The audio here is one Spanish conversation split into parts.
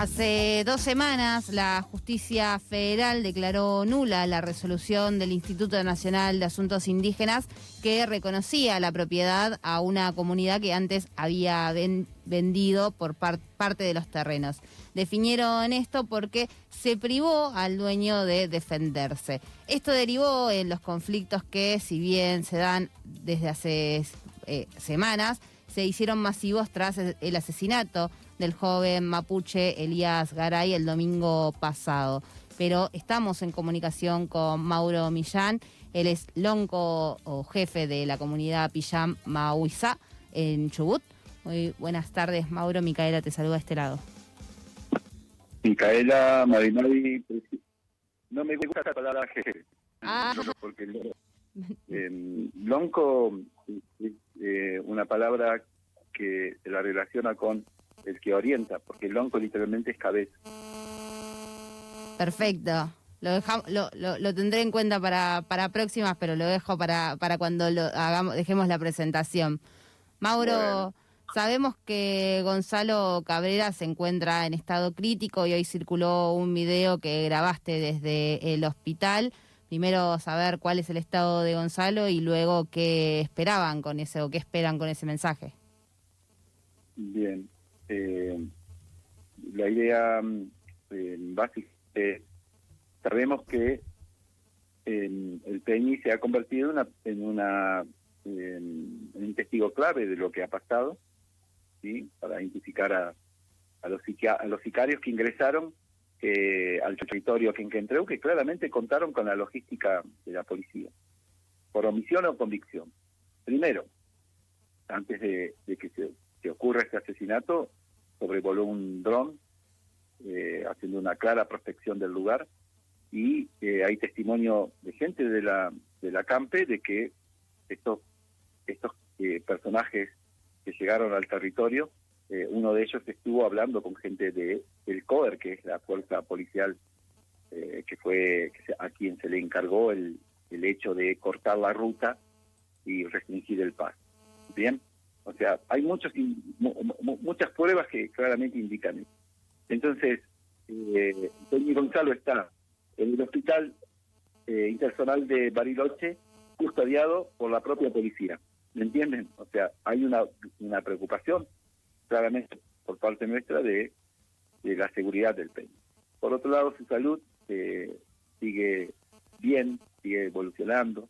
Hace dos semanas la justicia federal declaró nula la resolución del Instituto Nacional de Asuntos Indígenas que reconocía la propiedad a una comunidad que antes había vendido por parte de los terrenos. Definieron esto porque se privó al dueño de defenderse. Esto derivó en los conflictos que, si bien se dan desde hace eh, semanas, se hicieron masivos tras el asesinato del joven mapuche Elías Garay el domingo pasado. Pero estamos en comunicación con Mauro Millán, él es lonco o jefe de la comunidad Pillán Mahuizá en Chubut. Muy buenas tardes, Mauro. Micaela te saluda a este lado. Micaela, Marinari, no me gusta la palabra jefe, ah. porque eh, lonco es eh, una palabra que la relaciona con el que orienta, porque el lonco literalmente es cabeza. Perfecto. Lo, lo, lo, tendré en cuenta para, para próximas, pero lo dejo para, para cuando lo hagamos, dejemos la presentación. Mauro, sabemos que Gonzalo Cabrera se encuentra en estado crítico y hoy circuló un video que grabaste desde el hospital. Primero saber cuál es el estado de Gonzalo y luego qué esperaban con ese o qué esperan con ese mensaje. Bien, eh, la idea eh, básica sabemos que el Peñi se ha convertido en, una, en, un testigo clave de lo que ha pasado, ¿sí? para identificar a, los, sicarios que ingresaron eh, al territorio que entró, que claramente contaron con la logística de la policía, por omisión o convicción. Primero, antes de, que se, que ocurra este asesinato, sobrevoló un dron eh, haciendo una clara prospección del lugar. Y eh, hay testimonio de gente de la de la campe de que estos estos eh, personajes que llegaron al territorio uno de ellos estuvo hablando con gente de el COER que es la fuerza policial que fue a quien se le encargó el, el hecho de cortar la ruta y restringir el paso. Bien o sea, hay muchos, muchas pruebas que claramente indican eso. Entonces, eh, Gonzalo está en el hospital eh, internacional de Bariloche, custodiado por la propia policía. ¿Me entienden? O sea, hay una, una preocupación claramente por parte nuestra de, de la seguridad del peña. Por otro lado, su salud eh, sigue bien, sigue evolucionando.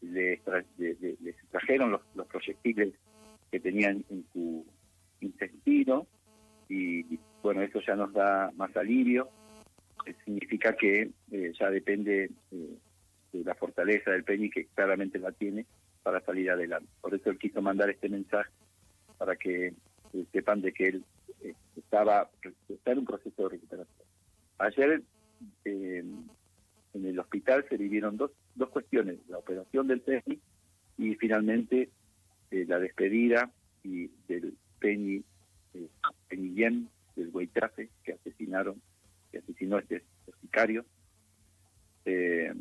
Le, le, trajeron los, los proyectiles tenían en su intestino y bueno, eso ya nos da más alivio, eh, significa que eh, ya depende eh, de la fortaleza del Peñi, que claramente la tiene, para salir adelante. Por eso él quiso mandar este mensaje, para que sepan de que él estaba está en un proceso de recuperación. Ayer en el hospital se vivieron dos, dos cuestiones, la operación del Peñi y finalmente la despedida y del Peñi, eh, del Huaytrafe, que asesinaron, que asesinó este, este sicario. Eh,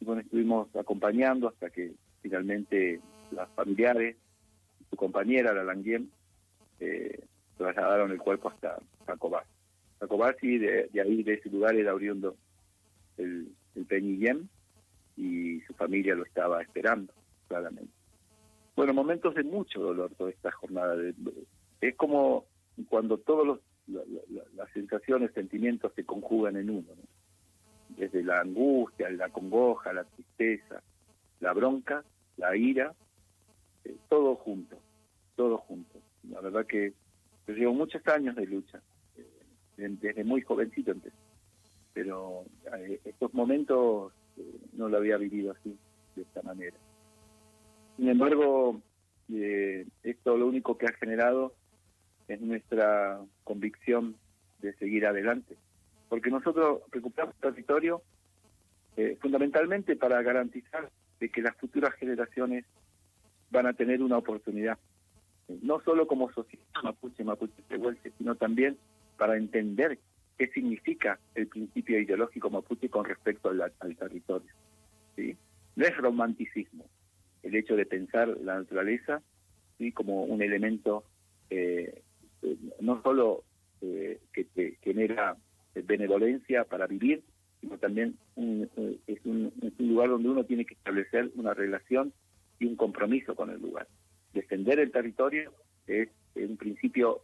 y bueno, estuvimos acompañando hasta que finalmente las familiares, su compañera, la Languien, eh, trasladaron el cuerpo hasta Jacobás. Jacobás y de, ahí, de ese lugar, era abriendo el, el y su familia lo estaba esperando, claramente. Bueno, momentos de mucho dolor toda esta jornada. De, es como cuando todas las sensaciones, sentimientos se conjugan en uno. Desde la angustia, la congoja, la tristeza, la bronca, la ira, eh, todo junto, todo junto. La verdad que yo llevo muchos años de lucha, eh, desde muy jovencito empecé, pero eh, estos momentos no lo había vivido así, de esta manera. Sin embargo, eh, esto lo único que ha generado es nuestra convicción de seguir adelante. Porque nosotros recuperamos territorio eh, fundamentalmente para garantizar de que las futuras generaciones van a tener una oportunidad, no solo como sociedad mapuche, mapuche tehuelche, sino también para entender qué significa el principio ideológico mapuche con respecto al, al territorio. ¿sí? No es romanticismo, el hecho de pensar la naturaleza ¿sí? como un elemento eh, no solo eh, que genera benevolencia para vivir, sino también eh, es, un, lugar donde uno tiene que establecer una relación y un compromiso con el lugar. Defender el territorio es un principio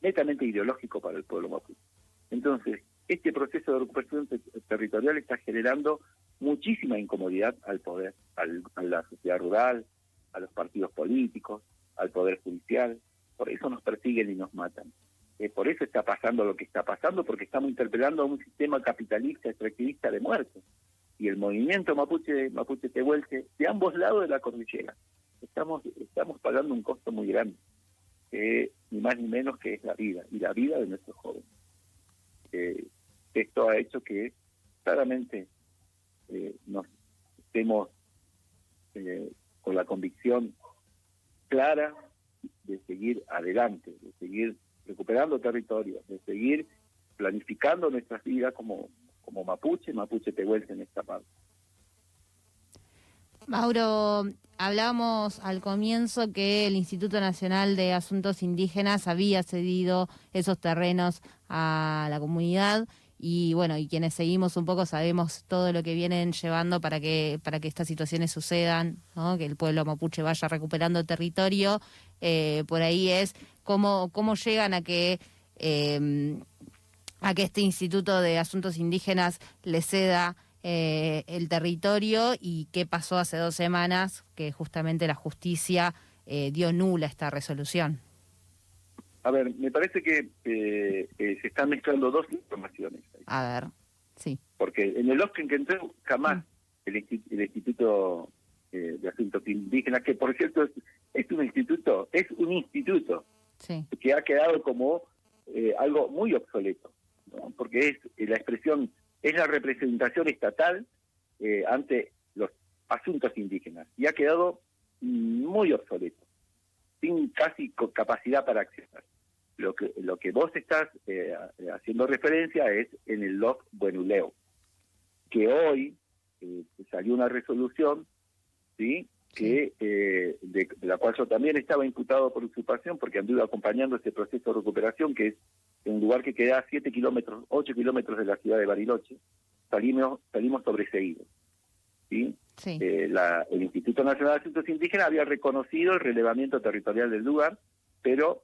netamente ideológico para el pueblo mapuche. Entonces, este proceso de recuperación territorial está generando muchísima incomodidad al poder, a la sociedad rural, a los partidos políticos, al poder judicial. Por eso nos persiguen y nos matan. Eh, por eso está pasando lo que está pasando, porque estamos interpelando a un sistema capitalista, extractivista de muerte. Y el movimiento mapuche, mapuche tehuelche, de ambos lados de la cordillera, estamos, estamos pagando un costo muy grande, ni más ni menos que es la vida, y la vida de nuestros jóvenes. Eh, esto ha hecho que claramente eh, nos estemos con la convicción clara de seguir adelante, de seguir recuperando territorio, de seguir planificando nuestras vidas como, como mapuche, mapuche tehuelche en esta parte. Mauro, hablábamos al comienzo que el Instituto Nacional de Asuntos Indígenas había cedido esos terrenos a la comunidad y bueno, y quienes seguimos un poco sabemos todo lo que vienen llevando para que para que estas situaciones sucedan, que el pueblo mapuche vaya recuperando territorio. Eh, por ahí es cómo, cómo llegan a que em, a que este Instituto de Asuntos Indígenas le ceda eh, el territorio y qué pasó hace dos semanas que justamente la justicia eh, dio nula esta resolución. A ver, me parece que eh, eh, se están mezclando dos informaciones. A ver, sí. Porque en el Oscar que entré jamás mm. el, Instituto eh, de Asuntos Indígenas, que por cierto es, un instituto, es un instituto que ha quedado como algo muy obsoleto, porque es la expresión, es la representación estatal ante los asuntos indígenas y ha quedado muy obsoleto sin casi capacidad para acceder. Lo que, lo que vos estás eh, haciendo referencia es en el LOF Buenuleo, que hoy eh, salió una resolución, ¿sí? que eh, de, la cual yo también estaba imputado por usurpación porque anduve acompañando este proceso de recuperación que es un lugar que queda a 7 kilómetros, 8 kilómetros de la ciudad de Bariloche. Salimos, salimos sobreseídos. ¿sí? el Instituto Nacional de Asuntos Indígenas había reconocido el relevamiento territorial del lugar, pero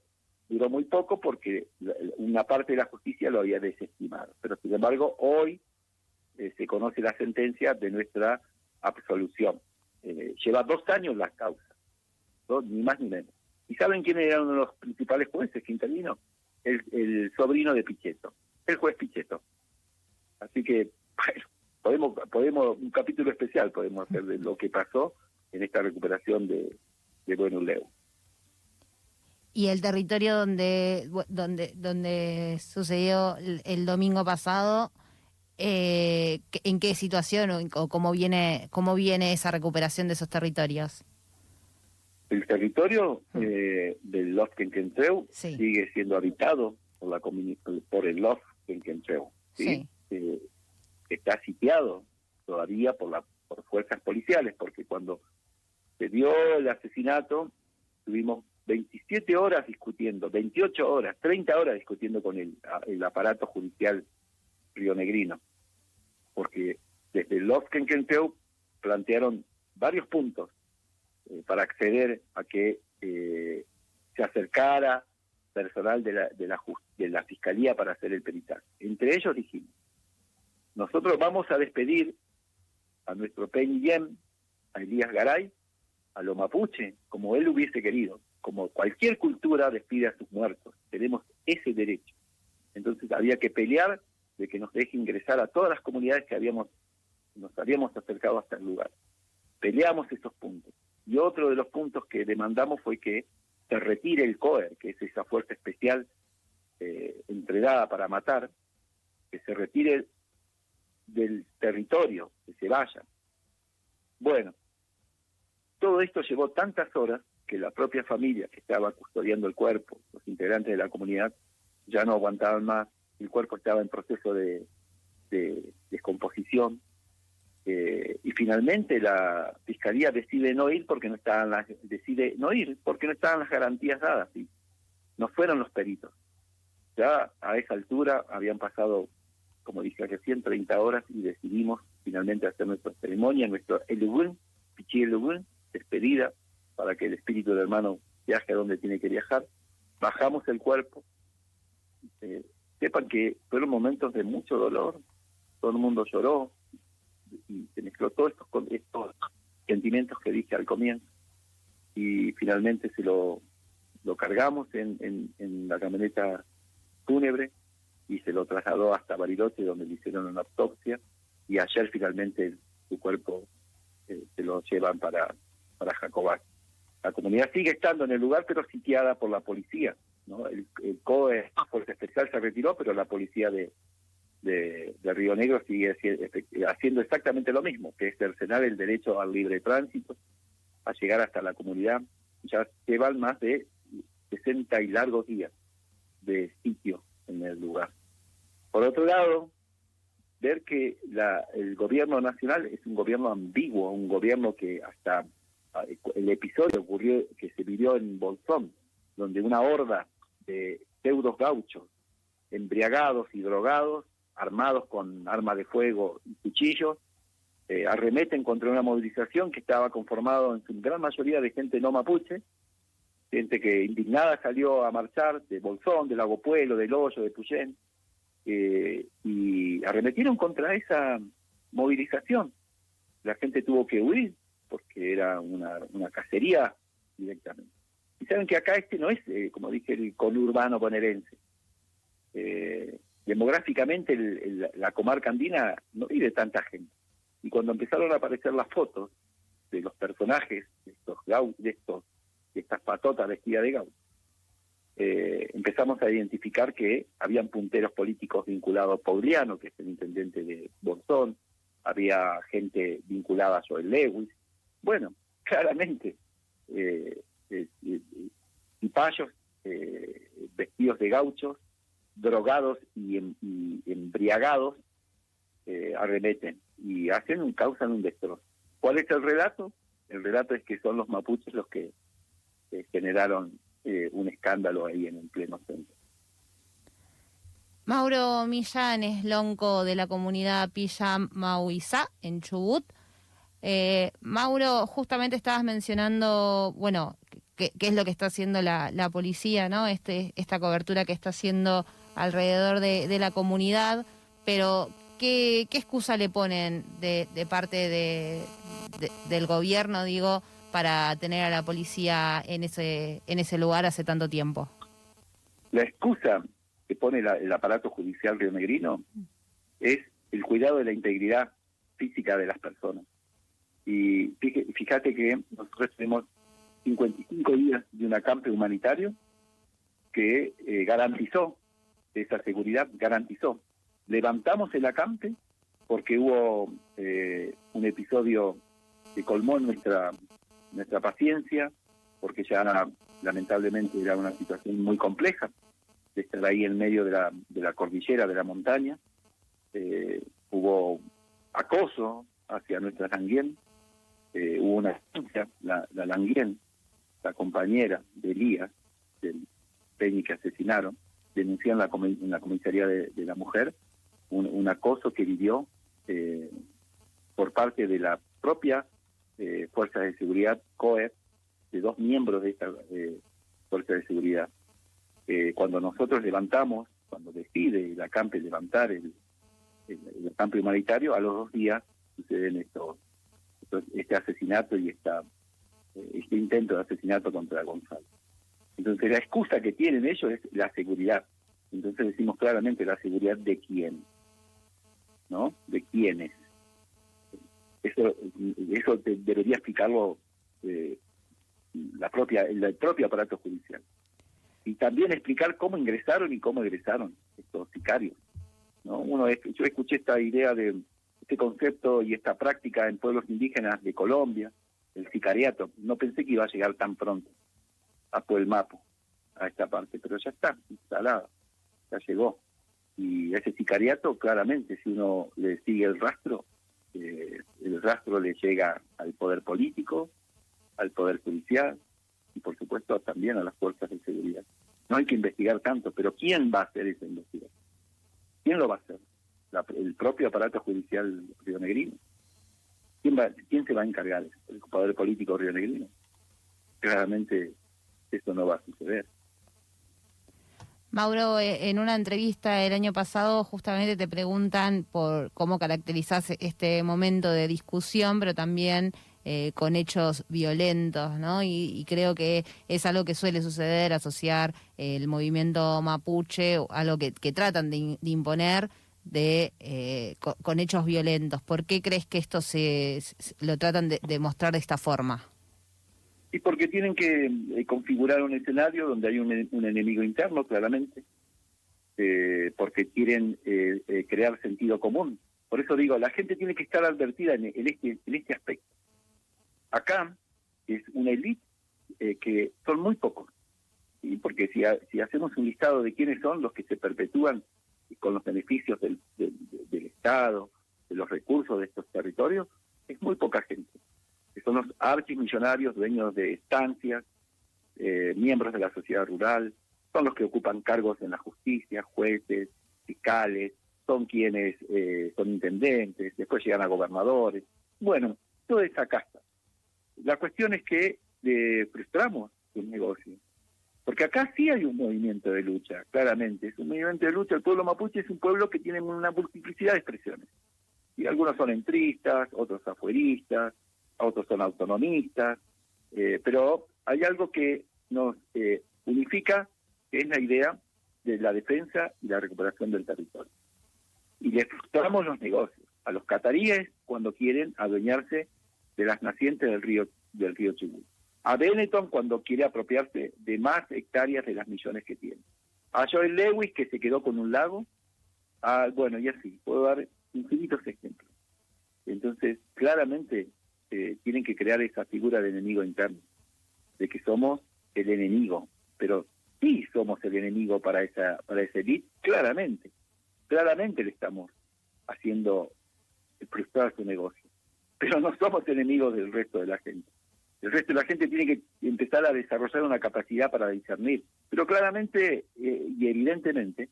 duró muy poco porque una parte de la justicia lo había desestimado. Pero sin embargo, hoy eh, se conoce la sentencia de nuestra absolución. Eh, lleva dos años la causa, ni más ni menos. ¿Y saben quién era uno de los principales jueces que intervino? El, el sobrino de Pichetto, el juez Pichetto. Así que, bueno, podemos, podemos, un capítulo especial podemos hacer de lo que pasó en esta recuperación de, de Bueno Leo. Y el territorio donde, donde, donde sucedió el, domingo pasado, eh, ¿en qué situación o, cómo viene cómo viene esa recuperación de esos territorios? El territorio mm. eh, del Lof Kenkentreu sigue siendo habitado por la por el Lof Kenkentreu. ¿sí? Eh, está sitiado todavía por la por fuerzas policiales, porque cuando se dio el asesinato tuvimos 27 horas discutiendo, 28 horas, 30 horas discutiendo con el, aparato judicial rionegrino, porque desde los Kenkentreu plantearon varios puntos eh, para acceder a que eh, se acercara personal de la, de, la, de la Fiscalía para hacer el peritaje. Entre ellos dijimos, nosotros vamos a despedir a nuestro Yem, a Elías Garay, a lo mapuche, como él hubiese querido como cualquier cultura despide a sus muertos. Tenemos ese derecho. Entonces había que pelear de que nos deje ingresar a todas las comunidades que habíamos nos habíamos acercado hasta el lugar. Peleamos esos puntos. Y otro de los puntos que demandamos fue que se retire el COER, que es esa fuerza especial eh, entregada para matar, que se retire del territorio, que se vaya. Bueno, todo esto llevó tantas horas que la propia familia que estaba custodiando el cuerpo, los integrantes de la comunidad, ya no aguantaban más, el cuerpo estaba en proceso de, descomposición, eh, y finalmente la fiscalía decide no ir porque no estaban las, decide no ir porque no estaban las garantías dadas, y no fueron los peritos. Ya a esa altura habían pasado, como dije recién, 130 horas y decidimos finalmente hacer nuestra ceremonia, nuestro Elugun, Pichi Elugun, despedida, para que el espíritu del hermano viaje a donde tiene que viajar. Bajamos el cuerpo. Eh, sepan que fueron momentos de mucho dolor, todo el mundo lloró y se mezcló todos estos, sentimientos que dije al comienzo y finalmente se lo, cargamos en, la camioneta fúnebre y se lo trasladó hasta Bariloche donde le hicieron una autopsia y ayer finalmente su cuerpo eh, se lo llevan para, para Jacobán. La comunidad sigue estando en el lugar pero sitiada por la policía. ¿no? El, el COE, Fuerza Especial, se retiró, pero la policía de, de, Río Negro sigue haciendo exactamente lo mismo, que es cercenar el derecho al libre tránsito, a llegar hasta la comunidad. Ya llevan más de 60 y largos días de sitio en el lugar. Por otro lado, ver que la, el gobierno nacional es un gobierno ambiguo, un gobierno que hasta el episodio ocurrió que se vivió en Bolsón, donde una horda de deudos gauchos, embriagados y drogados, armados con armas de fuego y cuchillos, eh, arremeten contra una movilización que estaba conformado en su gran mayoría de gente no mapuche, gente que indignada salió a marchar de Bolsón, de Lago Pueblo, del Hoyo, de Puyén, eh, y arremetieron contra esa movilización. La gente tuvo que huir porque era una, una cacería directamente. Y saben que acá este no es, eh, como dije, el conurbano bonaerense. Eh, demográficamente la comarca andina no vive tanta gente. Y cuando empezaron a aparecer las fotos de los personajes, de estos, de estos de estas patotas vestidas de gaucho, eh, empezamos a identificar que habían punteros políticos vinculados a Pauliano, que es el intendente de Bolsón, había gente vinculada a Joel Lewis. Bueno, claramente, eh, eh, y payos vestidos de gauchos, drogados y, embriagados, arremeten y hacen un, causan un destrozo. ¿Cuál es el relato? El relato es que son los mapuches los que generaron eh, un escándalo ahí en el pleno centro. Mauro Millán es lonco de la comunidad Pilla Mauizá en Chubut. Eh, Mauro, justamente estabas mencionando, bueno, qué, es lo que está haciendo la, policía, ¿no? Este, esta cobertura que está haciendo alrededor de, la comunidad, pero ¿qué, excusa le ponen de, parte de, del gobierno, digo, para tener a la policía en ese, en ese lugar hace tanto tiempo? La excusa que pone el aparato judicial rionegrino es el cuidado de la integridad física de las personas. Y fíjate que nosotros tenemos 55 días de un acampe humanitario que eh, garantizó esa seguridad, garantizó. Levantamos el acampe porque hubo eh, un episodio que colmó nuestra nuestra paciencia, porque ya lamentablemente era una situación muy compleja, de estar ahí en medio de la, de la cordillera, de la montaña. Eh, hubo acoso hacia nuestra Languien, eh, hubo una la, la Languien, la compañera de Elías, del Peñi que asesinaron, denunció en la, en la comisaría de, la mujer un, acoso que vivió eh, por parte de la propia eh, fuerzas de seguridad COE, de dos miembros de esta eh, fuerza de seguridad. Eh, cuando nosotros levantamos, cuando decide la CAMPE levantar el, el, campo humanitario, a los dos días suceden estos, este asesinato y esta, este intento de asesinato contra Gonzalo. Entonces la excusa que tienen ellos es la seguridad. Entonces decimos claramente la seguridad de quién, ¿no? De quiénes. Eso, eso debería explicarlo eh, la propia, el propio aparato judicial. Y también explicar cómo ingresaron y cómo egresaron estos sicarios. ¿no? Uno, yo escuché esta idea de este concepto y esta práctica en pueblos indígenas de Colombia, el sicariato. No pensé que iba a llegar tan pronto a Puelmapo, a esta parte, pero ya está instalada, ya llegó. Y ese sicariato, claramente, si uno le sigue el rastro, eh, el rastro le llega al poder político, al poder judicial y por supuesto también a las fuerzas de seguridad. no hay que investigar tanto, pero ¿quién va a hacer esa investigación? ¿Quién lo va a hacer? El propio aparato judicial rionegrino. ¿Quién, va, ¿Quién se va a encargar? ¿El poder político rionegrino? Claramente esto no va a suceder. Mauro, eh, en una entrevista el año pasado justamente te preguntan por cómo caracterizas este momento de discusión, pero también eh, con hechos violentos, ¿no? Y, creo que es algo que suele suceder, asociar el movimiento mapuche, algo que, que tratan de, imponer de eh, con, hechos violentos. ¿Por qué crees que esto se, lo tratan de, mostrar de esta forma? Y porque tienen que eh, configurar un escenario donde hay un, enemigo interno, claramente, porque quieren crear sentido común. Por eso digo, la gente tiene que estar advertida en, este, en este aspecto. Acá es una élite eh, que son muy pocos, y porque si, si hacemos un listado de quiénes son los que se perpetúan con los beneficios del, del, Estado, de los recursos de estos territorios, es muy poca gente. Son los archimillonarios, dueños de estancias, eh, miembros de la sociedad rural, son los que ocupan cargos en la justicia, jueces, fiscales, son quienes eh, son intendentes, después llegan a gobernadores. Bueno, toda esa casta. La cuestión es que eh, frustramos un negocio. Porque acá sí hay un movimiento de lucha, claramente. Es un movimiento de lucha. El pueblo mapuche es un pueblo que tiene una multiplicidad de expresiones. Y algunos son entristas, otros afueristas, otros son autonomistas. Eh, pero hay algo que nos eh, unifica, que es la idea de la defensa y la recuperación del territorio. Y le frustramos los negocios a los cataríes cuando quieren adueñarse de las nacientes del río del río Chubut. A Benetton cuando quiere apropiarse de más hectáreas de las millones que tiene. A Joel Lewis que se quedó con un lago. Ah, bueno, y así, puedo dar infinitos ejemplos. Entonces, claramente eh, tienen que crear esa figura de enemigo interno, de que somos el enemigo, pero sí somos el enemigo para esa para esa elite, claramente, claramente le estamos haciendo frustrar su negocio pero no somos enemigos del resto de la gente. El resto de la gente tiene que empezar a desarrollar una capacidad para discernir, pero claramente eh, y evidentemente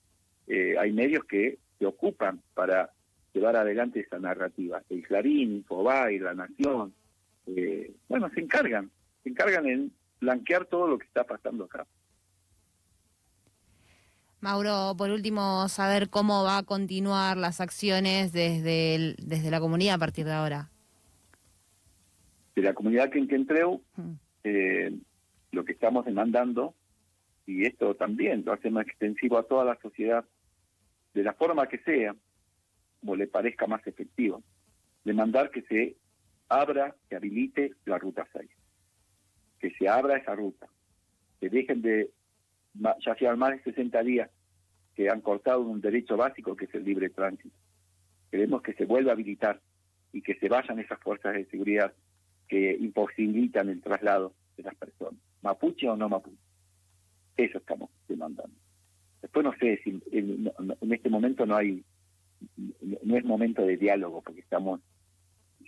eh, hay medios que se ocupan para llevar adelante esa narrativa. El Clarín, Infobay, La Nación, eh, bueno, se encargan, se encargan en blanquear todo lo que está pasando acá. Mauro, por último, saber cómo va a continuar las acciones desde, desde la comunidad a partir de ahora de la comunidad que Quenquentreu, mm. eh, lo que estamos demandando, y esto también lo hacemos extensivo a toda la sociedad, de la forma que sea, como le parezca más efectivo, demandar que se abra, que habilite la ruta 6, que se abra esa ruta, que dejen de, ya sean más de 60 días que han cortado un derecho básico que es el libre tránsito. Queremos que se vuelva a habilitar y que se vayan esas fuerzas de seguridad que imposibilitan el traslado de las personas, mapuche o no mapuche. Eso estamos demandando. Después no sé si en, este momento no hay, no es momento de diálogo porque estamos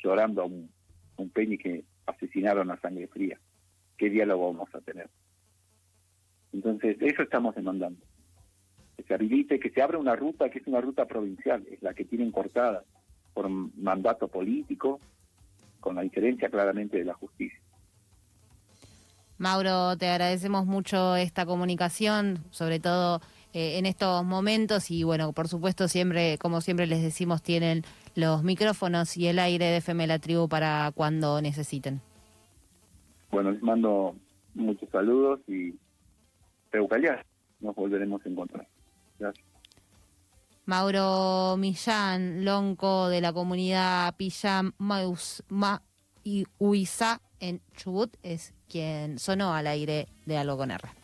llorando a un, un peñi que asesinaron a sangre fría. ¿Qué diálogo vamos a tener? Entonces, eso estamos demandando. Que se habilite, que se abra una ruta que es una ruta provincial, es la que tienen cortada por mandato político, la diferencia claramente de la justicia. Mauro, te agradecemos mucho esta comunicación, sobre todo eh, en estos momentos y bueno, por supuesto siempre, como siempre les decimos, tienen los micrófonos y el aire de FM La Tribu para cuando necesiten. Bueno, les mando muchos saludos y Peucaliar, nos volveremos a encontrar. Gracias. Mauro Millán, lonco de la comunidad Pillán Ma y Huiza en Chubut, es quien sonó al aire de Algo con R.